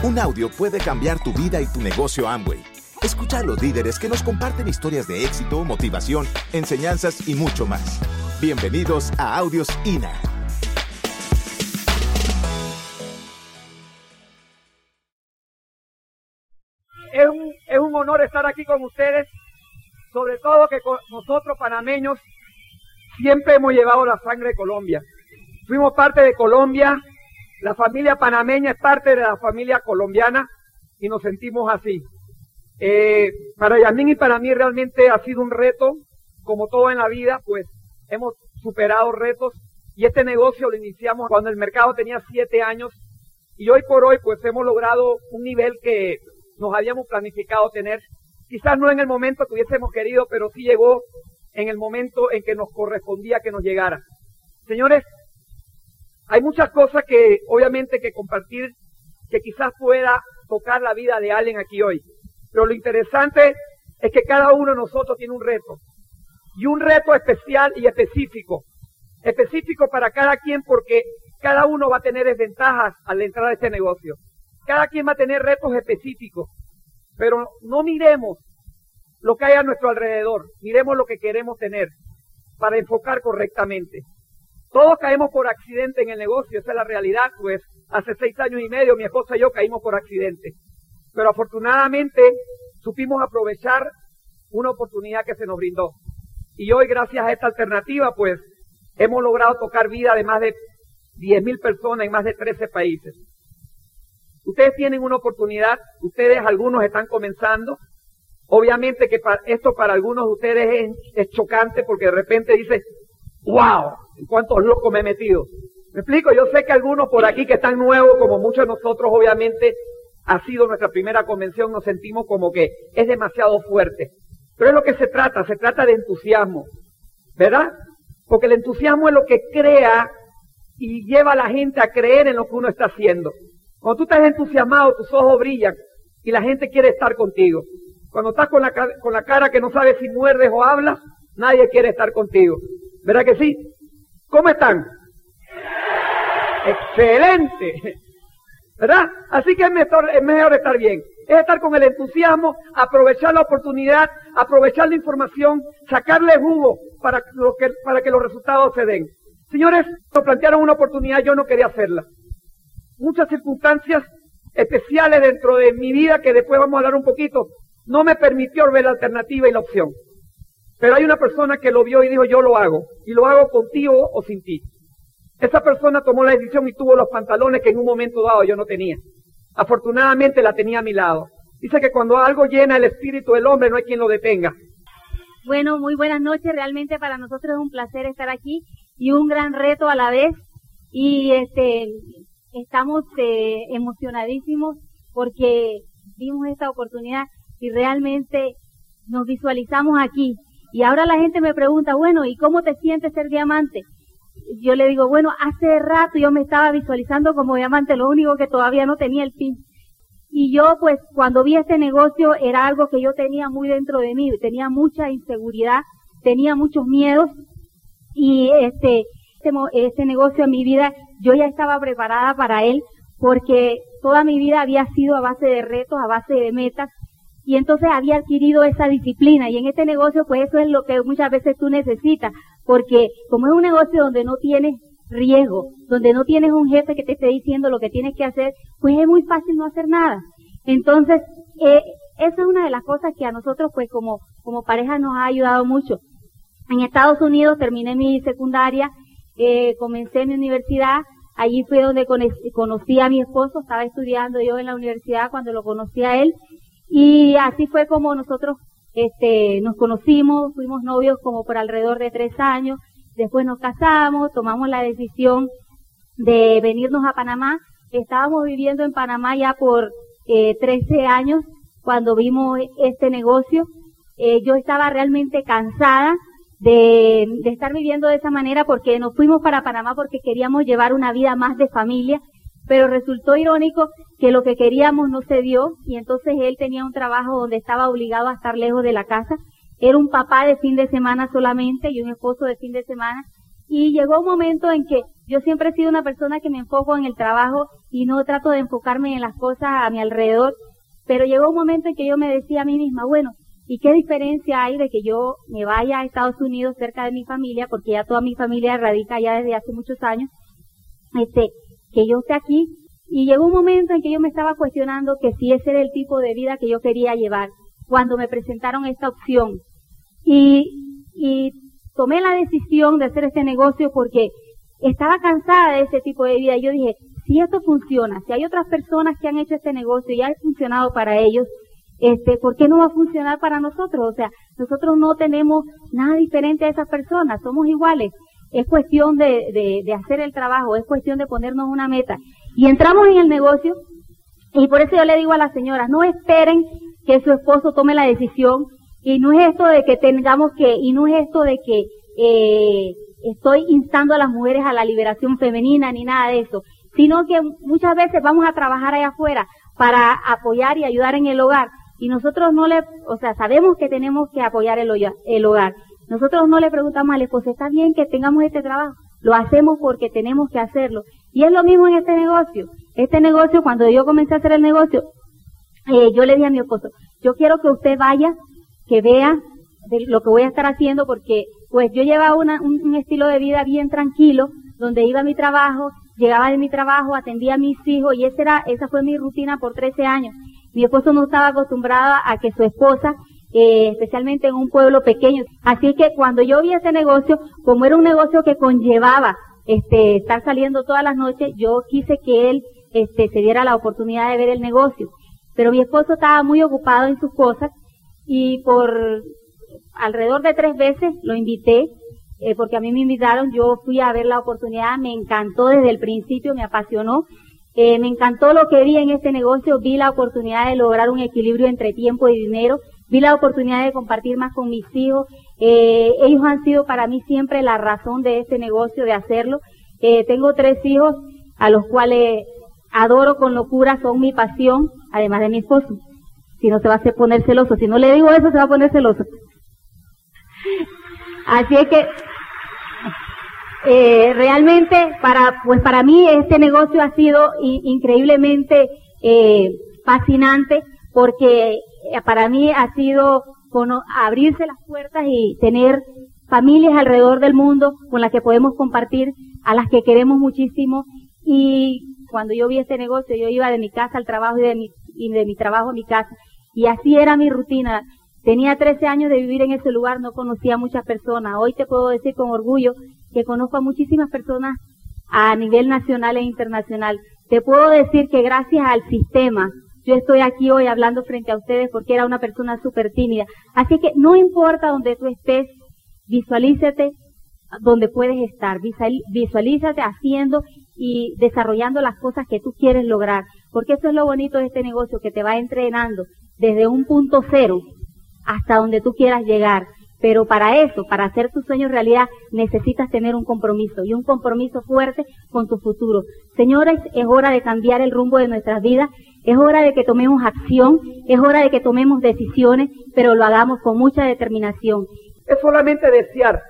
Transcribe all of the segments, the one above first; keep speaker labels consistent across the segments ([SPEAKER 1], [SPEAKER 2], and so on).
[SPEAKER 1] Un audio puede cambiar tu vida y tu negocio Amway. Escucha a los líderes que nos comparten historias de éxito, motivación, enseñanzas y mucho más. Bienvenidos a Audios INA.
[SPEAKER 2] Es un, es un honor estar aquí con ustedes, sobre todo que nosotros panameños siempre hemos llevado la sangre de Colombia. Fuimos parte de Colombia, la familia panameña es parte de la familia colombiana y nos sentimos así. Eh, para Yamín y para mí realmente ha sido un reto, como todo en la vida, pues hemos superado retos y este negocio lo iniciamos cuando el mercado tenía siete años y hoy por hoy pues hemos logrado un nivel que nos habíamos planificado tener. Quizás no en el momento que hubiésemos querido, pero sí llegó en el momento en que nos correspondía que nos llegara. Señores, hay muchas cosas que obviamente que compartir que quizás pueda tocar la vida de alguien aquí hoy. Pero lo interesante es que cada uno de nosotros tiene un reto. Y un reto especial y específico. Específico para cada quien porque cada uno va a tener desventajas al entrar a este negocio. Cada quien va a tener retos específicos. Pero no miremos lo que hay a nuestro alrededor. Miremos lo que queremos tener para enfocar correctamente. Todos caemos por accidente en el negocio, esa es la realidad, pues hace seis años y medio mi esposa y yo caímos por accidente. Pero afortunadamente supimos aprovechar una oportunidad que se nos brindó. Y hoy, gracias a esta alternativa, pues hemos logrado tocar vida de más de 10.000 personas en más de 13 países. Ustedes tienen una oportunidad, ustedes algunos están comenzando. Obviamente que esto para algunos de ustedes es, es chocante porque de repente dice, wow, cuántos locos me he metido. Me explico, yo sé que algunos por aquí que están nuevos, como muchos de nosotros, obviamente, ha sido nuestra primera convención, nos sentimos como que es demasiado fuerte. Pero es lo que se trata, se trata de entusiasmo, ¿verdad? Porque el entusiasmo es lo que crea y lleva a la gente a creer en lo que uno está haciendo. Cuando tú estás entusiasmado, tus ojos brillan y la gente quiere estar contigo. Cuando estás con la, con la cara que no sabes si muerdes o hablas, nadie quiere estar contigo. ¿Verdad que sí? ¿Cómo están? Excelente. ¿Verdad? Así que es mejor, es mejor estar bien. Es estar con el entusiasmo, aprovechar la oportunidad, aprovechar la información, sacarle jugo para, que, para que los resultados se den. Señores, nos plantearon una oportunidad, yo no quería hacerla. Muchas circunstancias especiales dentro de mi vida, que después vamos a hablar un poquito, no me permitió ver la alternativa y la opción. Pero hay una persona que lo vio y dijo, yo lo hago. Y lo hago contigo o sin ti. Esa persona tomó la decisión y tuvo los pantalones que en un momento dado yo no tenía. Afortunadamente la tenía a mi lado. Dice que cuando algo llena el espíritu del hombre no hay quien lo detenga.
[SPEAKER 3] Bueno, muy buenas noches. Realmente para nosotros es un placer estar aquí y un gran reto a la vez. Y este, estamos eh, emocionadísimos porque vimos esta oportunidad y realmente nos visualizamos aquí y ahora la gente me pregunta, bueno, ¿y cómo te sientes ser diamante? Yo le digo, bueno, hace rato yo me estaba visualizando como diamante, lo único que todavía no tenía el pin. Y yo, pues, cuando vi este negocio, era algo que yo tenía muy dentro de mí, tenía mucha inseguridad, tenía muchos miedos, y este, este, este negocio en mi vida, yo ya estaba preparada para él, porque toda mi vida había sido a base de retos, a base de metas, y entonces había adquirido esa disciplina. Y en este negocio pues eso es lo que muchas veces tú necesitas. Porque como es un negocio donde no tienes riesgo, donde no tienes un jefe que te esté diciendo lo que tienes que hacer, pues es muy fácil no hacer nada. Entonces, eh, esa es una de las cosas que a nosotros pues como, como pareja nos ha ayudado mucho. En Estados Unidos terminé mi secundaria, eh, comencé mi universidad, allí fue donde conocí a mi esposo, estaba estudiando yo en la universidad cuando lo conocí a él y así fue como nosotros este, nos conocimos, fuimos novios como por alrededor de tres años, después nos casamos, tomamos la decisión de venirnos a Panamá. Estábamos viviendo en Panamá ya por eh, 13 años cuando vimos este negocio. Eh, yo estaba realmente cansada de, de estar viviendo de esa manera porque nos fuimos para Panamá porque queríamos llevar una vida más de familia pero resultó irónico que lo que queríamos no se dio y entonces él tenía un trabajo donde estaba obligado a estar lejos de la casa. Era un papá de fin de semana solamente y un esposo de fin de semana. Y llegó un momento en que yo siempre he sido una persona que me enfoco en el trabajo y no trato de enfocarme en las cosas a mi alrededor, pero llegó un momento en que yo me decía a mí misma, bueno, ¿y qué diferencia hay de que yo me vaya a Estados Unidos cerca de mi familia, porque ya toda mi familia radica ya desde hace muchos años, este, que yo esté aquí? Y llegó un momento en que yo me estaba cuestionando que si ese era el tipo de vida que yo quería llevar, cuando me presentaron esta opción. Y, y tomé la decisión de hacer este negocio porque estaba cansada de ese tipo de vida. Y yo dije, si esto funciona, si hay otras personas que han hecho este negocio y ha funcionado para ellos, este, ¿por qué no va a funcionar para nosotros? O sea, nosotros no tenemos nada diferente a esas personas, somos iguales. Es cuestión de, de, de hacer el trabajo, es cuestión de ponernos una meta. Y entramos en el negocio y por eso yo le digo a las señoras, no esperen que su esposo tome la decisión y no es esto de que tengamos que, y no es esto de que eh, estoy instando a las mujeres a la liberación femenina ni nada de eso, sino que muchas veces vamos a trabajar allá afuera para apoyar y ayudar en el hogar y nosotros no le, o sea, sabemos que tenemos que apoyar el, el hogar. Nosotros no le preguntamos al esposo, ¿está bien que tengamos este trabajo? Lo hacemos porque tenemos que hacerlo. Y es lo mismo en este negocio. Este negocio, cuando yo comencé a hacer el negocio, eh, yo le dije a mi esposo, yo quiero que usted vaya, que vea de lo que voy a estar haciendo porque pues yo llevaba un, estilo de vida bien tranquilo, donde iba a mi trabajo, llegaba de mi trabajo, atendía a mis hijos y esa era, esa fue mi rutina por 13 años. Mi esposo no estaba acostumbrado a que su esposa, eh, especialmente en un pueblo pequeño, así que cuando yo vi ese negocio, como era un negocio que conllevaba este, estar saliendo todas las noches, yo quise que él este, se diera la oportunidad de ver el negocio. Pero mi esposo estaba muy ocupado en sus cosas y por alrededor de tres veces lo invité, eh, porque a mí me invitaron, yo fui a ver la oportunidad, me encantó desde el principio, me apasionó, eh, me encantó lo que vi en este negocio, vi la oportunidad de lograr un equilibrio entre tiempo y dinero, vi la oportunidad de compartir más con mis hijos, eh, ellos han sido para mí siempre la razón de este negocio, de hacerlo. tengo tres hijos a los cuales adoro con locura, son mi pasión, además de mi esposo. Si no se va a hacer poner celoso, si no le digo eso se va a poner celoso. Así es que eh, realmente para pues para mí este negocio ha sido increíblemente eh, fascinante porque eh, para mí ha sido abrirse las puertas y tener familias alrededor del mundo con las que podemos compartir, a las que queremos muchísimo y cuando yo vi este negocio yo iba de mi casa al trabajo y de mi, y de mi trabajo a mi casa y así era mi rutina. Tenía 13 años de vivir en ese lugar, no conocía a muchas personas. Hoy te puedo decir con orgullo que conozco a muchísimas personas a nivel nacional e internacional. Te puedo decir que gracias al sistema, yo estoy aquí hoy hablando frente a ustedes porque era una persona súper tímida. Así que no importa donde tú estés, visualízate donde puedes estar, visualízate haciendo y desarrollando las cosas que tú quieres lograr, porque eso es lo bonito de este negocio, que te va entrenando desde un punto cero hasta donde tú quieras llegar. Pero para eso, para hacer tus sueños realidad, necesitas tener un compromiso y un compromiso fuerte con tu futuro. Señores, es hora de cambiar el rumbo de nuestras vidas, es hora de que tomemos acción, es hora de que tomemos decisiones, pero lo hagamos con mucha determinación.
[SPEAKER 2] Es solamente desear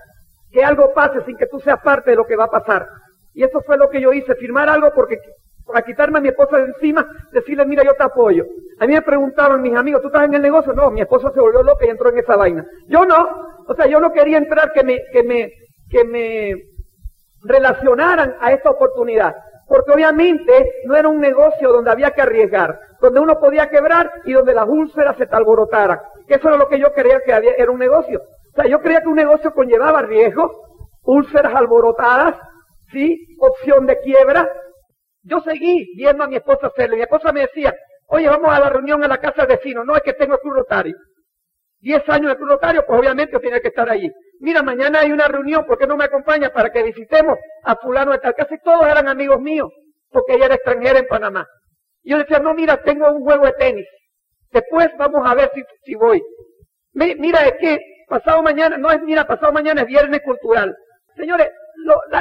[SPEAKER 2] que algo pase sin que tú seas parte de lo que va a pasar. Y eso fue lo que yo hice, firmar algo porque para quitarme a mi esposa de encima, decirle, mira, yo te apoyo. A mí me preguntaron mis amigos, ¿tú estás en el negocio? No, mi esposa se volvió loca y entró en esa vaina. Yo no. O sea, yo no quería entrar que me, que me, que me relacionaran a esta oportunidad. Porque obviamente no era un negocio donde había que arriesgar, donde uno podía quebrar y donde las úlceras se te alborotaran. Que eso era lo que yo creía que había, era un negocio. O sea, yo creía que un negocio conllevaba riesgo, úlceras alborotadas, sí, opción de quiebra, yo seguí viendo a mi esposa hacerlo. Mi esposa me decía, oye, vamos a la reunión a la casa del vecino. No, es que tengo el club rotario. Diez años de club rotario, pues obviamente yo tenía que estar allí. Mira, mañana hay una reunión, ¿por qué no me acompaña para que visitemos a fulano de tal? Casi todos eran amigos míos, porque ella era extranjera en Panamá. Y yo decía, no, mira, tengo un juego de tenis. Después vamos a ver si, si voy. Mira, es que pasado mañana, no es, mira, pasado mañana es viernes cultural. Señores,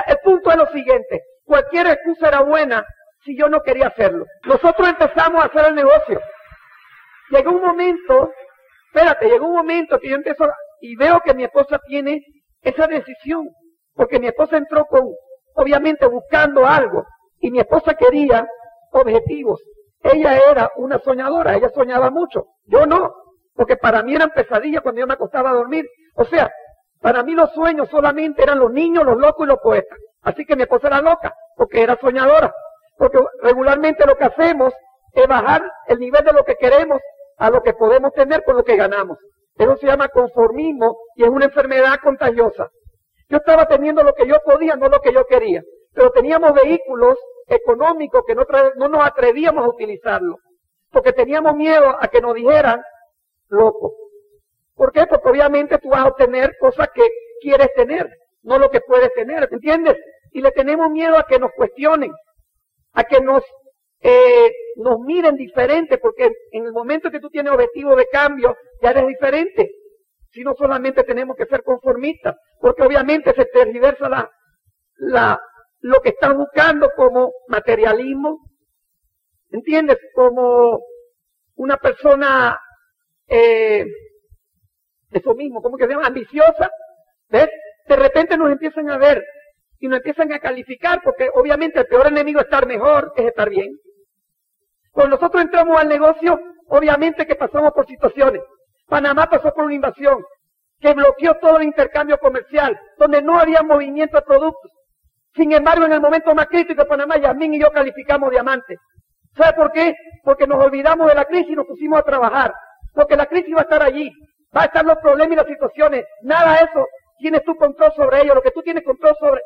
[SPEAKER 2] el punto es lo siguiente. Cualquier excusa era buena si yo no quería hacerlo. Nosotros empezamos a hacer el negocio. Llegó un momento, espérate, llegó un momento que yo empiezo y veo que mi esposa tiene esa decisión. Porque mi esposa entró con, obviamente buscando algo, y mi esposa quería objetivos. Ella era una soñadora, ella soñaba mucho. Yo no, porque para mí eran pesadillas cuando yo me acostaba a dormir. O sea, para mí los sueños solamente eran los niños, los locos y los poetas. Así que mi esposa era loca, porque era soñadora. Porque regularmente lo que hacemos es bajar el nivel de lo que queremos a lo que podemos tener con lo que ganamos. Eso se llama conformismo y es una enfermedad contagiosa. Yo estaba teniendo lo que yo podía, no lo que yo quería. Pero teníamos vehículos económicos que no, no nos atrevíamos a utilizarlo. Porque teníamos miedo a que nos dijeran loco. ¿Por qué? Porque obviamente tú vas a obtener cosas que quieres tener, no lo que puedes tener, ¿entiendes? Y le tenemos miedo a que nos cuestionen, a que nos, eh, nos miren diferente, porque en el momento que tú tienes objetivo de cambio, ya eres diferente. Si no solamente tenemos que ser conformistas, porque obviamente se tergiversa la, la, lo que están buscando como materialismo, ¿entiendes? Como una persona eh, eso mismo, ¿cómo que se llama? Ambiciosa, ¿ves? De repente nos empiezan a ver y nos empiezan a calificar porque obviamente el peor enemigo es estar mejor es estar bien. Cuando nosotros entramos al negocio, obviamente que pasamos por situaciones. Panamá pasó por una invasión que bloqueó todo el intercambio comercial, donde no había movimiento de productos. Sin embargo, en el momento más crítico de Panamá, Yasmín y yo calificamos diamantes. ¿Sabe por qué? Porque nos olvidamos de la crisis y nos pusimos a trabajar. Porque la crisis va a estar allí. Va a estar los problemas y las situaciones. Nada de eso tienes tu control sobre ello. Lo que tú tienes control sobre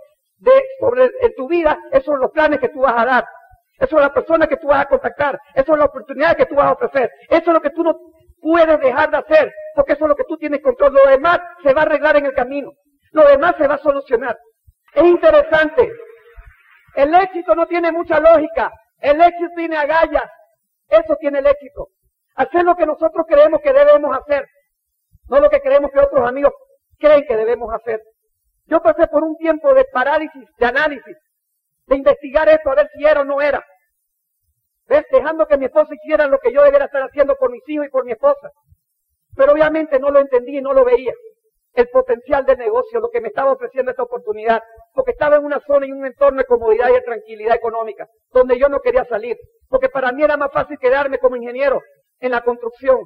[SPEAKER 2] en tu vida, esos son los planes que tú vas a dar. Eso son las personas que tú vas a contactar. Eso son las oportunidades que tú vas a ofrecer. Eso es lo que tú no puedes dejar de hacer. Porque eso es lo que tú tienes control. Lo demás se va a arreglar en el camino. Lo demás se va a solucionar. Es interesante. El éxito no tiene mucha lógica. El éxito tiene agallas. Eso tiene el éxito. Hacer lo que nosotros creemos que debemos hacer, no lo que creemos que otros amigos creen que debemos hacer. Yo pasé por un tiempo de parálisis, de análisis, de investigar esto, a ver si era o no era. Dejando que mi esposa hiciera lo que yo debería estar haciendo por mis hijos y por mi esposa. Pero obviamente no lo entendí y no lo veía. El potencial del negocio, lo que me estaba ofreciendo esta oportunidad. Porque estaba en una zona y un entorno de comodidad y de tranquilidad económica, donde yo no quería salir. Porque para mí era más fácil quedarme como ingeniero en la construcción,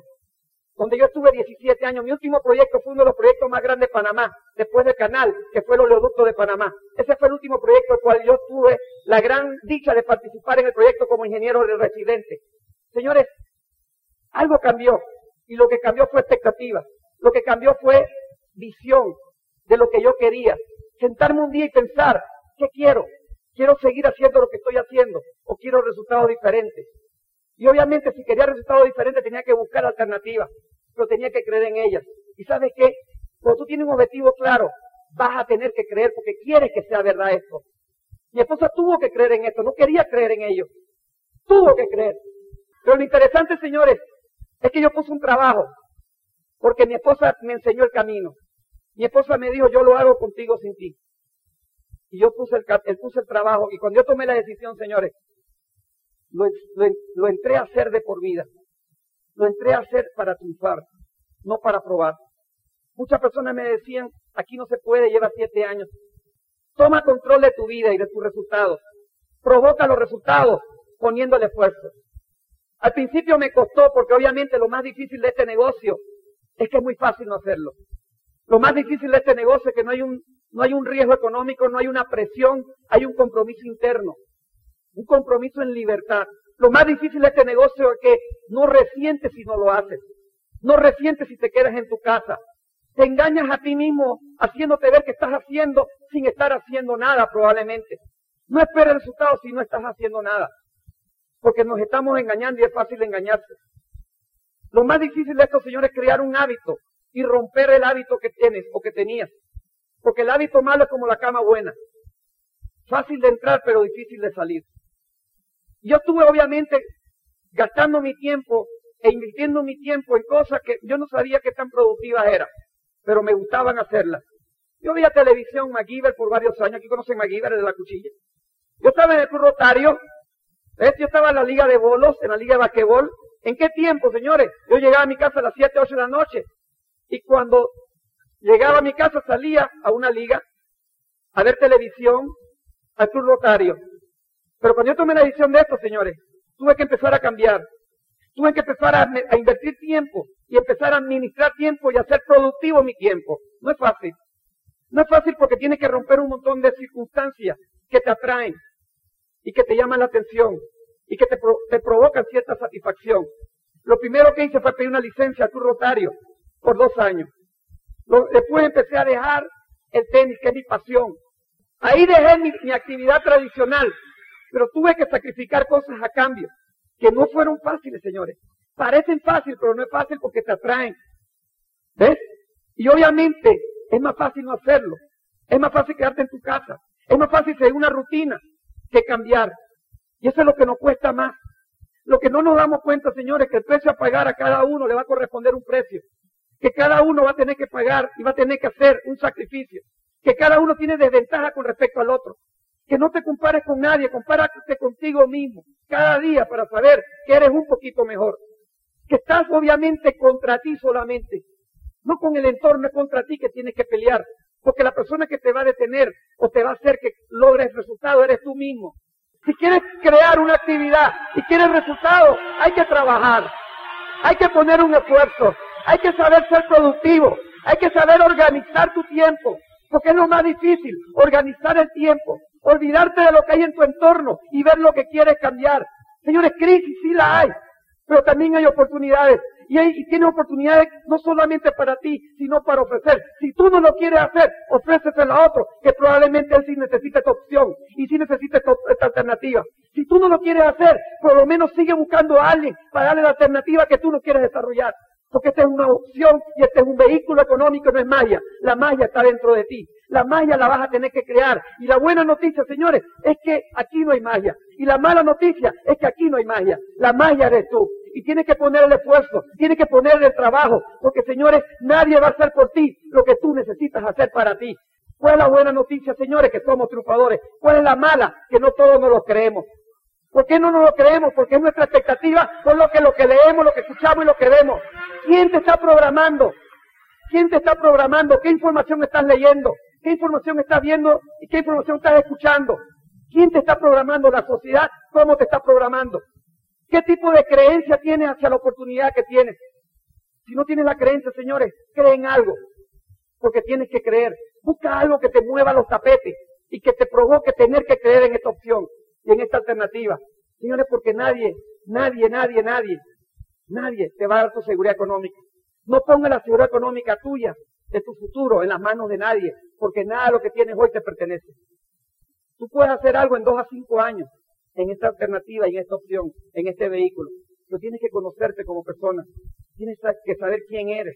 [SPEAKER 2] donde yo estuve 17 años. Mi último proyecto fue uno de los proyectos más grandes de Panamá, después del canal, que fue el oleoducto de Panamá. Ese fue el último proyecto al cual yo tuve la gran dicha de participar en el proyecto como ingeniero de residente. Señores, algo cambió y lo que cambió fue expectativa. Lo que cambió fue visión de lo que yo quería. Sentarme un día y pensar, ¿qué quiero? ¿Quiero seguir haciendo lo que estoy haciendo o quiero resultados diferentes? Y obviamente si quería resultados diferentes tenía que buscar alternativas, pero tenía que creer en ellas. ¿Y sabes qué? Cuando tú tienes un objetivo claro, vas a tener que creer porque quieres que sea verdad esto. Mi esposa tuvo que creer en esto, no quería creer en ello. Tuvo que creer. Pero lo interesante, señores, es que yo puse un trabajo, porque mi esposa me enseñó el camino. Mi esposa me dijo, yo lo hago contigo sin ti. Y yo puse el, puse el trabajo, y cuando yo tomé la decisión, señores, lo, entré a hacer de por vida. Lo entré a hacer para triunfar, no para probar. Muchas personas me decían, aquí no se puede, lleva siete años. Toma control de tu vida y de tus resultados. Provoca los resultados poniéndole esfuerzo. Al principio me costó porque obviamente lo más difícil de este negocio es que es muy fácil no hacerlo. Lo más difícil de este negocio es que no hay un, no hay un riesgo económico, no hay una presión, hay un compromiso interno un compromiso en libertad. Lo más difícil de este negocio es que no resientes si no lo haces. No resientes si te quedas en tu casa. Te engañas a ti mismo haciéndote ver que estás haciendo sin estar haciendo nada probablemente. No esperes resultados si no estás haciendo nada. Porque nos estamos engañando y es fácil engañarse. Lo más difícil de esto, señores, es crear un hábito y romper el hábito que tienes o que tenías. Porque el hábito malo es como la cama buena. Fácil de entrar, pero difícil de salir. Yo estuve obviamente gastando mi tiempo e invirtiendo mi tiempo en cosas que yo no sabía qué tan productivas eran, pero me gustaban hacerlas. Yo veía televisión MacGyver por varios años, aquí conocen MacGyver de la cuchilla. Yo estaba en el Club Rotario, yo estaba en la liga de bolos, en la liga de basquetbol. ¿En qué tiempo, señores? Yo llegaba a mi casa a las 7, 8 de la noche y cuando llegaba a mi casa salía a una liga a ver televisión, al club rotario. Pero cuando yo tomé la decisión de esto, señores, tuve que empezar a cambiar. Tuve que empezar a, a invertir tiempo y empezar a administrar tiempo y hacer productivo mi tiempo. No es fácil. No es fácil porque tienes que romper un montón de circunstancias que te atraen y que te llaman la atención y que te, te provocan cierta satisfacción. Lo primero que hice fue pedir una licencia a tu rotario por dos años. después empecé a dejar el tenis, que es mi pasión. Ahí dejé mi, actividad tradicional, pero tuve que sacrificar cosas a cambio, que no fueron fáciles, señores. Parecen fáciles, pero no es fácil porque te atraen. ¿Ves? Y obviamente es más fácil no hacerlo. Es más fácil quedarte en tu casa. Es más fácil seguir una rutina que cambiar. Y eso es lo que nos cuesta más. Lo que no nos damos cuenta, señores, que el precio a pagar a cada uno le va a corresponder un precio. Que cada uno va a tener que pagar y va a tener que hacer un sacrificio. Que cada uno tiene desventaja con respecto al otro. Que no te compares con nadie, compárate contigo mismo cada día para saber que eres un poquito mejor. Que estás obviamente contra ti solamente. No con el entorno, es contra ti que tienes que pelear. Porque la persona que te va a detener o te va a hacer que logres resultado eres tú mismo. Si quieres crear una actividad y quieres resultados, hay que trabajar. Hay que poner un esfuerzo. Hay que saber ser productivo. Hay que saber organizar tu tiempo. Porque es lo más difícil, organizar el tiempo. Olvidarte de lo que hay en tu entorno y ver lo que quieres cambiar. Señores, crisis sí la hay, pero también hay oportunidades. Y, hay, y tiene oportunidades no solamente para ti, sino para ofrecer. Si tú no lo quieres hacer, ofréceselo a otro, que probablemente él sí necesita esta opción y sí necesita esta, esta alternativa. Si tú no lo quieres hacer, por lo menos sigue buscando a alguien para darle la alternativa que tú no quieres desarrollar. Porque esta es una opción y este es un vehículo económico, no es magia. La magia está dentro de ti. La magia la vas a tener que crear. Y la buena noticia, señores, es que aquí no hay magia. Y la mala noticia es que aquí no hay magia. La magia eres tú y tienes que poner el esfuerzo, tienes que poner el trabajo, porque señores, nadie va a hacer por ti lo que tú necesitas hacer para ti. ¿Cuál es la buena noticia, señores? Que somos triunfadores. ¿Cuál es la mala? Que no todos nos lo creemos. ¿Por qué no nos lo creemos? Porque es nuestra expectativa con lo que, lo que leemos, lo que escuchamos y lo que vemos. ¿Quién te está programando? ¿Quién te está programando? ¿Qué información estás leyendo? ¿Qué información estás viendo y qué información estás escuchando? ¿Quién te está programando? ¿La sociedad? ¿Cómo te está programando? ¿Qué tipo de creencia tienes hacia la oportunidad que tienes? Si no tienes la creencia, señores, cree en algo. Porque tienes que creer. Busca algo que te mueva los tapetes y que te provoque tener que creer en esta opción y en esta alternativa. Señores, porque nadie, nadie, nadie, nadie, nadie te va a dar tu seguridad económica. No ponga la seguridad económica tuya, de tu futuro, en las manos de nadie, porque nada de lo que tienes hoy te pertenece. Tú puedes hacer algo en dos a cinco años, en esta alternativa y en esta opción, en este vehículo. Pero tienes que conocerte como persona. Tienes que saber quién eres,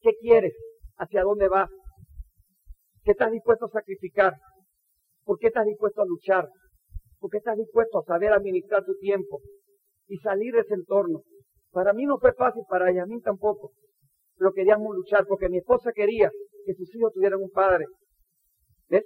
[SPEAKER 2] qué quieres, hacia dónde vas, qué estás dispuesto a sacrificar, por qué estás dispuesto a luchar, por qué estás dispuesto a saber administrar tu tiempo y salir de ese entorno. Para mí no fue fácil, para mí tampoco. Pero queríamos luchar porque mi esposa quería que sus hijos tuvieran un padre.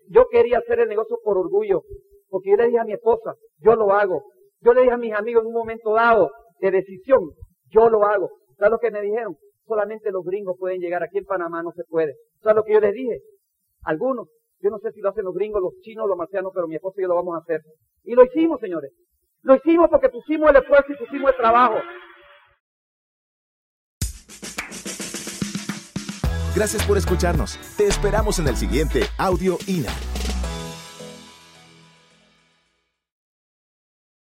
[SPEAKER 2] Yo quería hacer el negocio por orgullo, porque yo le dije a mi esposa, yo lo hago. Yo le dije a mis amigos en un momento dado de decisión, yo lo hago. ¿Sabes lo que me dijeron? Solamente los gringos pueden llegar, aquí en Panamá no se puede. ¿Sabes lo que yo les dije? Algunos, yo no sé si lo hacen los gringos, los chinos, los marcianos, pero mi esposa y yo lo vamos a hacer. Y lo hicimos, señores. Lo hicimos porque pusimos el esfuerzo y pusimos el trabajo.
[SPEAKER 1] Gracias por escucharnos. Te esperamos en el siguiente Audio INA.